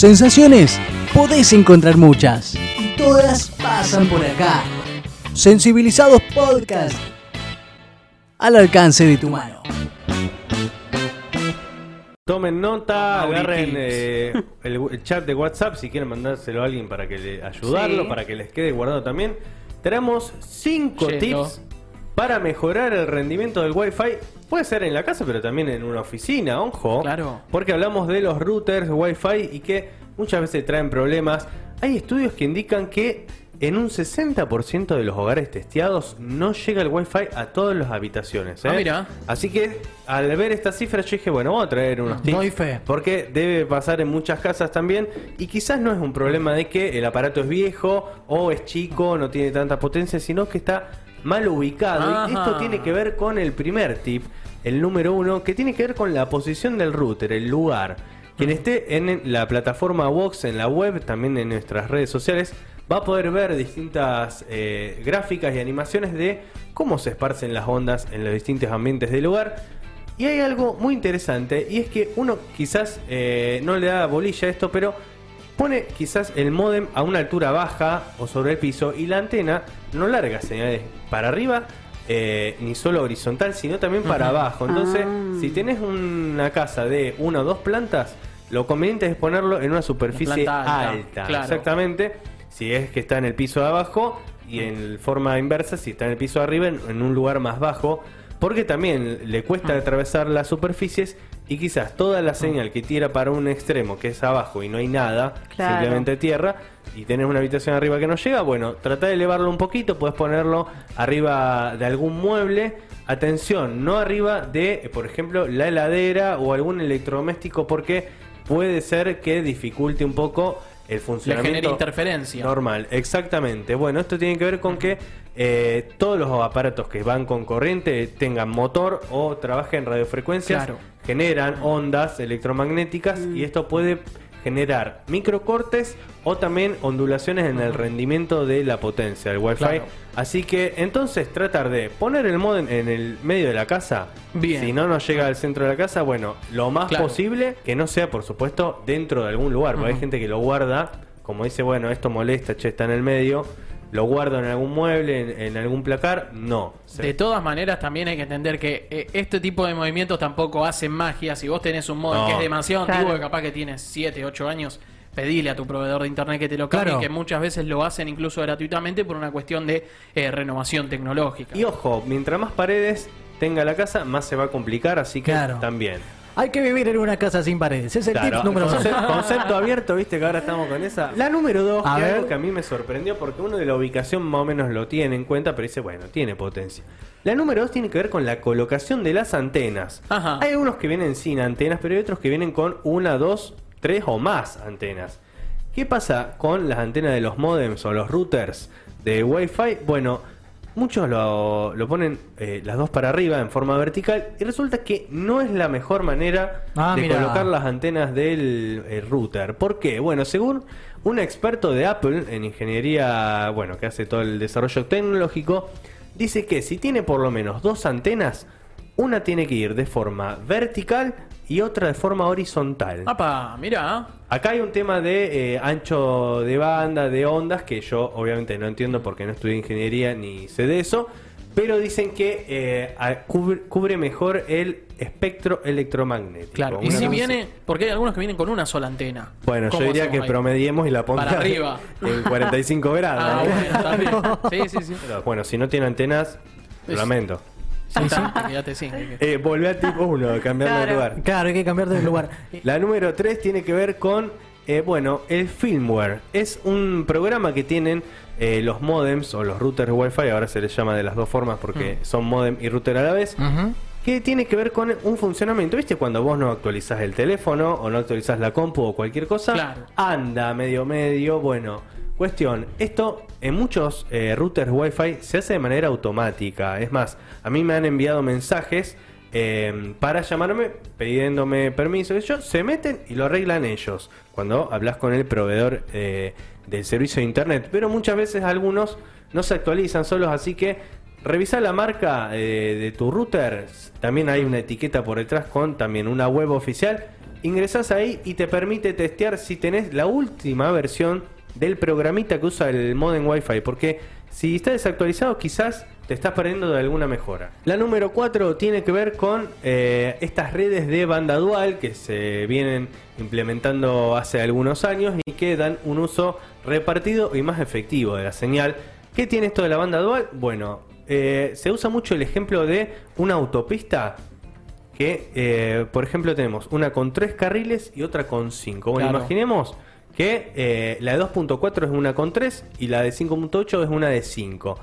Sensaciones, podés encontrar muchas. Y todas pasan por acá. Sensibilizados Podcast. Al alcance de tu mano. Tomen nota, Mauri agarren eh, el, el chat de WhatsApp si quieren mandárselo a alguien para que le ayudarlo, Sí. para que les quede guardado también. Tenemos 5 Yendo. tips para mejorar el rendimiento del Wi-Fi. Puede ser en la casa, pero también en una oficina, ojo. Claro. Porque hablamos de los routers Wi-Fi y que muchas veces traen problemas. Hay estudios que indican que en un 60% de los hogares testeados no llega el Wi-Fi a todas las habitaciones. ¿eh? Ah, mira. Así que al ver estas cifras yo dije, bueno, vamos a traer unos tips. Doy fe. Porque debe pasar en muchas casas también. Y quizás no es un problema de que el aparato es viejo o es chico, no tiene tanta potencia, sino que está mal ubicado. Y esto tiene que ver con el primer tip, el número uno, que tiene que ver con la posición del router, el lugar. Quien esté en la plataforma Vox, en la web, también en nuestras redes sociales, va a poder ver distintas eh, gráficas y animaciones de cómo se esparcen las ondas en los distintos ambientes del lugar. Y hay algo muy interesante, y es que uno quizás eh, no le da bolilla a esto, pero pone quizás el modem a una altura baja o sobre el piso y la antena no larga señales para arriba, eh, ni solo horizontal, sino también para abajo. Entonces, si tenés una casa de una o dos plantas, lo conveniente es ponerlo en una superficie alta. alta, claro. Exactamente. Si es que está en el piso de abajo y en forma inversa, si está en el piso de arriba, en, en un lugar más bajo. Porque también le cuesta atravesar las superficies y quizás toda la señal que tira para un extremo, que es abajo y no hay nada, Claro. simplemente tierra, y tenés una habitación arriba que no llega, bueno, trata de elevarlo un poquito, puedes ponerlo arriba de algún mueble. Atención, no arriba de, por ejemplo, la heladera o algún electrodoméstico, porque puede ser que dificulte un poco el Le funcionamiento genera interferencia. normal. Exactamente. Bueno, esto tiene que ver con que eh, todos los aparatos que van con corriente tengan motor o trabajen en radiofrecuencias, Claro. generan ondas electromagnéticas y esto puede generar microcortes o también ondulaciones en el rendimiento de la potencia del Wi-Fi. Claro. Así que entonces tratar de poner el modem en el medio de la casa. Bien. Si no nos llega al centro de la casa, bueno, lo más Claro. posible que no sea, por supuesto, dentro de algún lugar. Porque hay gente que lo guarda, como dice, bueno, esto molesta, che, está en el medio. Lo guardo en algún mueble, en, en algún placar. No. De todas maneras, también hay que entender que eh, este tipo de movimientos tampoco hacen magia. Si vos tenés un modem No. que es demasiado Claro. antiguo, que capaz que tienes 7, 8 años, pedile a tu proveedor de internet que te lo cambie, Claro. que muchas veces lo hacen incluso gratuitamente por una cuestión de eh, renovación tecnológica. Y ojo, mientras más paredes tenga la casa, más se va a complicar, así que Claro. también. Hay que vivir en una casa sin paredes. Es el Claro, tip número 2. concepto abierto, viste que ahora estamos con esa. La número dos, A que ver. algo que a mí me sorprendió porque uno de la ubicación más o menos lo tiene en cuenta, pero dice, bueno, tiene potencia. La número dos tiene que ver con la colocación de las antenas. Ajá. Hay algunos que vienen sin antenas, pero hay otros que vienen con una, dos, tres o más antenas. ¿Qué pasa con las antenas de los modems o los routers de Wi-Fi? Bueno, muchos lo, lo ponen eh, las dos para arriba en forma vertical y resulta que no es la mejor manera Ah, de colocar las antenas del eh, router. ¿Por qué? Bueno, según un experto de Apple en ingeniería, bueno, que hace todo el desarrollo tecnológico, dice que si tiene por lo menos dos antenas, una tiene que ir de forma vertical y otra de forma horizontal. ¡Apa! Mira. Acá hay un tema de eh, ancho de banda, de ondas, que yo obviamente no entiendo porque no estudié ingeniería ni sé de eso, pero dicen que eh, cubre, cubre mejor el espectro electromagnético. Claro. Y si viene, porque hay algunos que vienen con una sola antena. Bueno, yo ¿Cómo diría que ahí? promediemos y la pongamos Para arriba. en 45 grados. Ah, ¿no? bueno, también. Sí, sí, sí. Pero, bueno, si no tiene antenas, lo lamento. Sí, sí. Quédate sin. Eh, volvé al tipo 1, cambiando de lugar. Claro, hay que cambiar de lugar. La número 3 tiene que ver con, eh, bueno, el firmware. Es un programa que tienen eh, los modems o los routers Wi-Fi, ahora se les llama de las dos formas porque son modem y router a la vez, que tiene que ver con un funcionamiento. ¿Viste cuando vos no actualizás el teléfono o no actualizás la compu o cualquier cosa? Claro. Anda medio medio, bueno. Cuestión, esto en muchos eh, routers Wi-Fi se hace de manera automática. Es más, a mí me han enviado mensajes eh, para llamarme pidiéndome permiso. Ellos se meten y lo arreglan ellos cuando hablas con el proveedor eh, del servicio de internet. Pero muchas veces algunos no se actualizan solos, así que revisa la marca eh, de tu router. También hay una etiqueta por detrás con también una web oficial ingresás ahí y te permite testear si tenés la última versión del programita que usa el modem Wi-Fi. Porque si está desactualizado, quizás te estás perdiendo de alguna mejora. La número 4 tiene que ver con eh, estas redes de banda dual que se vienen implementando hace algunos años y que dan un uso repartido y más efectivo de la señal. ¿Qué tiene esto de la banda dual? Bueno, eh, se usa mucho el ejemplo de una autopista que, eh, por ejemplo, tenemos una con tres carriles y otra con cinco. Bueno, Claro. imaginemos que eh, la de 2.4 es una con 3 y la de 5.8 es una de 5.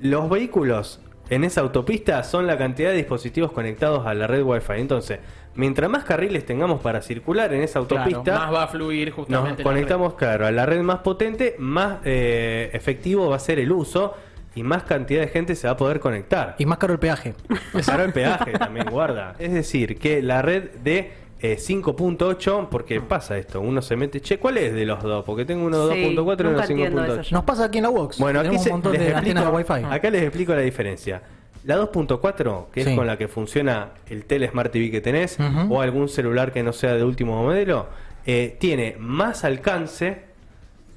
Los vehículos en esa autopista son la cantidad de dispositivos conectados a la red Wi-Fi. Entonces, mientras más carriles tengamos para circular en esa Claro, autopista, más va a fluir nos justamente. la conectamos, claro, a la red más potente, más eh, efectivo va a ser el uso y más cantidad de gente se va a poder conectar. Y más caro el peaje. Es caro el peaje también, guarda. Es decir, que la red de eh, 5.8, porque pasa esto, uno se mete, che, ¿cuál es de los dos? Porque tengo uno Sí, 2.4 y uno nunca entiendo 5.8. eso. Nos pasa aquí en la Vox. Bueno, aquí se- un montón les de explico- de Wi-Fi. Acá les explico la diferencia. La 2.4, que Sí. es con la que funciona el Tele Smart TV que tenés, o algún celular que no sea de último modelo, eh, tiene más alcance,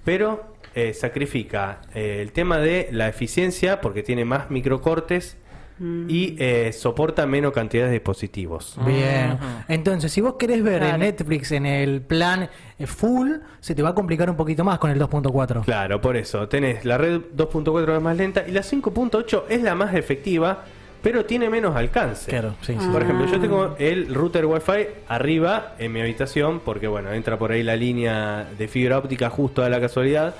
pero eh, sacrifica eh, el tema de la eficiencia, porque tiene más microcortes y eh, soporta menos cantidad de dispositivos. Bien. Entonces, si vos querés ver Claro. en Netflix en el plan eh, full, se te va a complicar un poquito más con el 2.4. Claro, por eso. Tenés la red 2.4 es más lenta y la 5.8 es la más efectiva, pero tiene menos alcance. Claro, sí, sí. Por ejemplo, yo tengo el router Wi-Fi arriba en mi habitación, porque bueno, entra por ahí la línea de fibra óptica justo a la casualidad.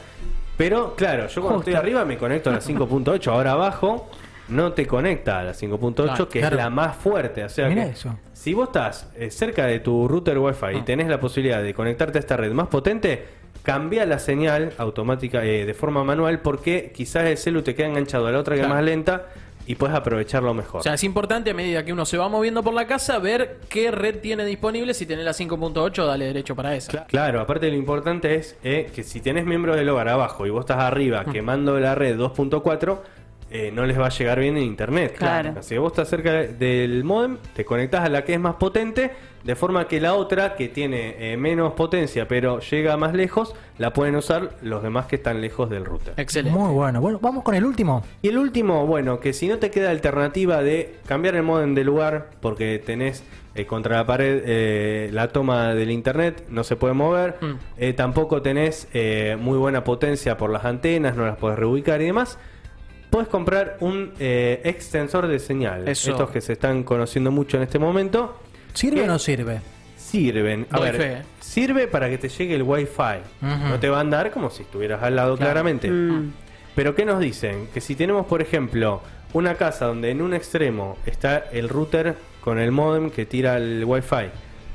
Pero claro, yo cuando Justo. estoy arriba me conecto a la 5.8, ahora abajo no te conecta a la 5.8, Claro, que claro. es la más fuerte. O sea Mirá que eso. si vos estás eh, cerca de tu router Wi-Fi Ah. y tenés la posibilidad de conectarte a esta red más potente, cambia la señal automática eh, de forma manual porque quizás el celu te queda enganchado a la otra que Claro. es más lenta y puedes aprovecharlo mejor. O sea, es importante a medida que uno se va moviendo por la casa ver qué red tiene disponible. Si tenés la 5.8, dale derecho para esa. Cla- Claro, aparte lo importante es eh, que si tenés miembros del hogar abajo y vos estás arriba Mm. quemando la red 2.4, eh, no les va a llegar bien en internet. Claro. Así que vos estás cerca del modem, te conectás a la que es más potente, de forma que la otra, que tiene eh, menos potencia pero llega más lejos, la pueden usar los demás que están lejos del router. Excelente. Muy bueno. Bueno, vamos con el último. Y el último, bueno, que si no te queda alternativa de cambiar el modem de lugar porque tenés eh, contra la pared eh, la toma del internet, no se puede mover, Mm. eh, tampoco tenés eh, muy buena potencia por las antenas, no las podés reubicar y demás. Puedes comprar un eh, extensor de señal. Eso. Estos que se están conociendo mucho en este momento. ¿Sirve o no sirve? Sirven. A Doy ver, fe. sirve para que te llegue el wifi. Ujú. No te va a andar como si estuvieras al lado Claro. claramente. Mm. Pero ¿qué nos dicen? Que si tenemos, por ejemplo, una casa donde en un extremo está el router con el modem que tira el wifi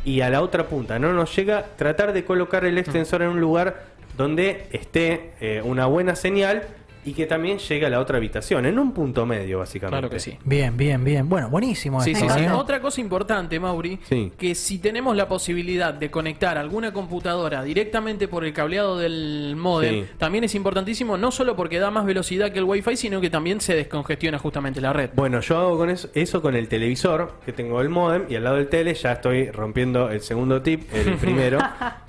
y a la otra punta no nos llega, tratar de colocar el extensor en un lugar donde esté eh, una buena señal y que también llegue a la otra habitación, en un punto medio básicamente. Claro que sí. Bien, bien, bien. Bueno, buenísimo. Sí, esto, sí, sí. ¿eh? Otra cosa importante, Mauri, Sí. que si tenemos la posibilidad de conectar alguna computadora directamente por el cableado del modem, Sí. también es importantísimo, no solo porque da más velocidad que el Wi-Fi, sino que también se descongestiona justamente la red. Bueno, yo hago con eso, eso con el televisor, que tengo el modem, y al lado del tele ya estoy rompiendo el segundo tip, el primero.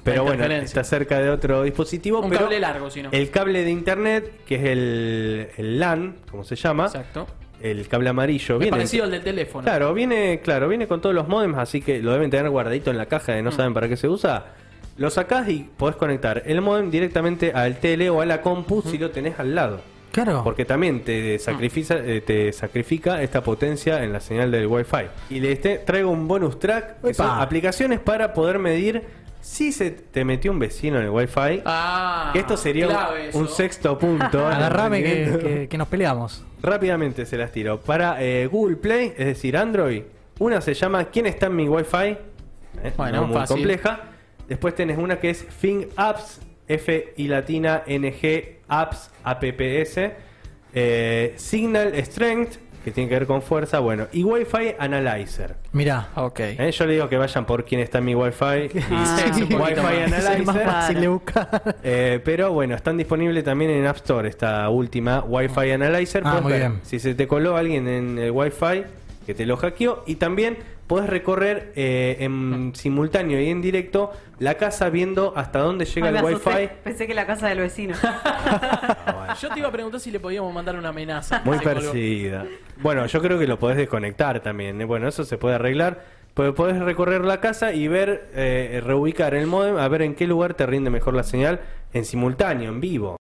Pero bueno, está cerca de otro dispositivo. Un pero cable largo, si no. El cable de internet, que es el, el LAN, como se llama, Exacto. el cable amarillo. Es viene parecido al del teléfono. Claro, viene, claro, viene con todos los modems, así que lo deben tener guardadito en la caja de no Mm. saben para qué se usa. Lo sacás y podés conectar el modem directamente al tele o a la compu si lo tenés al lado. Claro. Porque también te sacrifica, eh, te sacrifica esta potencia en la señal del Wi-Fi. Y te- traigo un bonus track que son aplicaciones para poder medir si se te metió un vecino en el Wi-Fi. Ah, que esto sería un- sexto punto. Agarrame que, ¿entendés? que- que nos peleamos. Rápidamente se las tiro. Para eh, Google Play, es decir, Android, una se llama ¿Quién está en mi Wi-Fi? Eh, Bueno, no muy fácil. compleja. Después tenés una que es Fing Apps, F y latina N G Apps, APPS. Eh, Signal Strength, que tiene que ver con fuerza. Bueno, y Wi-Fi Analyzer. Mirá. Ok. Eh, yo le digo que vayan por quién está en mi Wi-Fi. y Ah, Sí, Wi-Fi más. Es más Analyzer. fácil de buscar. Eh, pero bueno, están disponibles también en App Store esta última Wi-Fi Analyzer. Ah, Podés muy ver bien. Si se te coló alguien en el Wi-Fi que te lo hackeó y también podés recorrer eh, en simultáneo y en directo la casa viendo hasta dónde llega Ay, el wifi. asusté. Pensé que la casa del vecino. Yo te iba a preguntar si le podíamos mandar una amenaza. Muy perseguida. Bueno, yo creo que lo podés desconectar también. ¿eh? Bueno, eso se puede arreglar. Pues podés recorrer la casa y ver, eh, reubicar el modem, a ver en qué lugar te rinde mejor la señal en simultáneo, en vivo.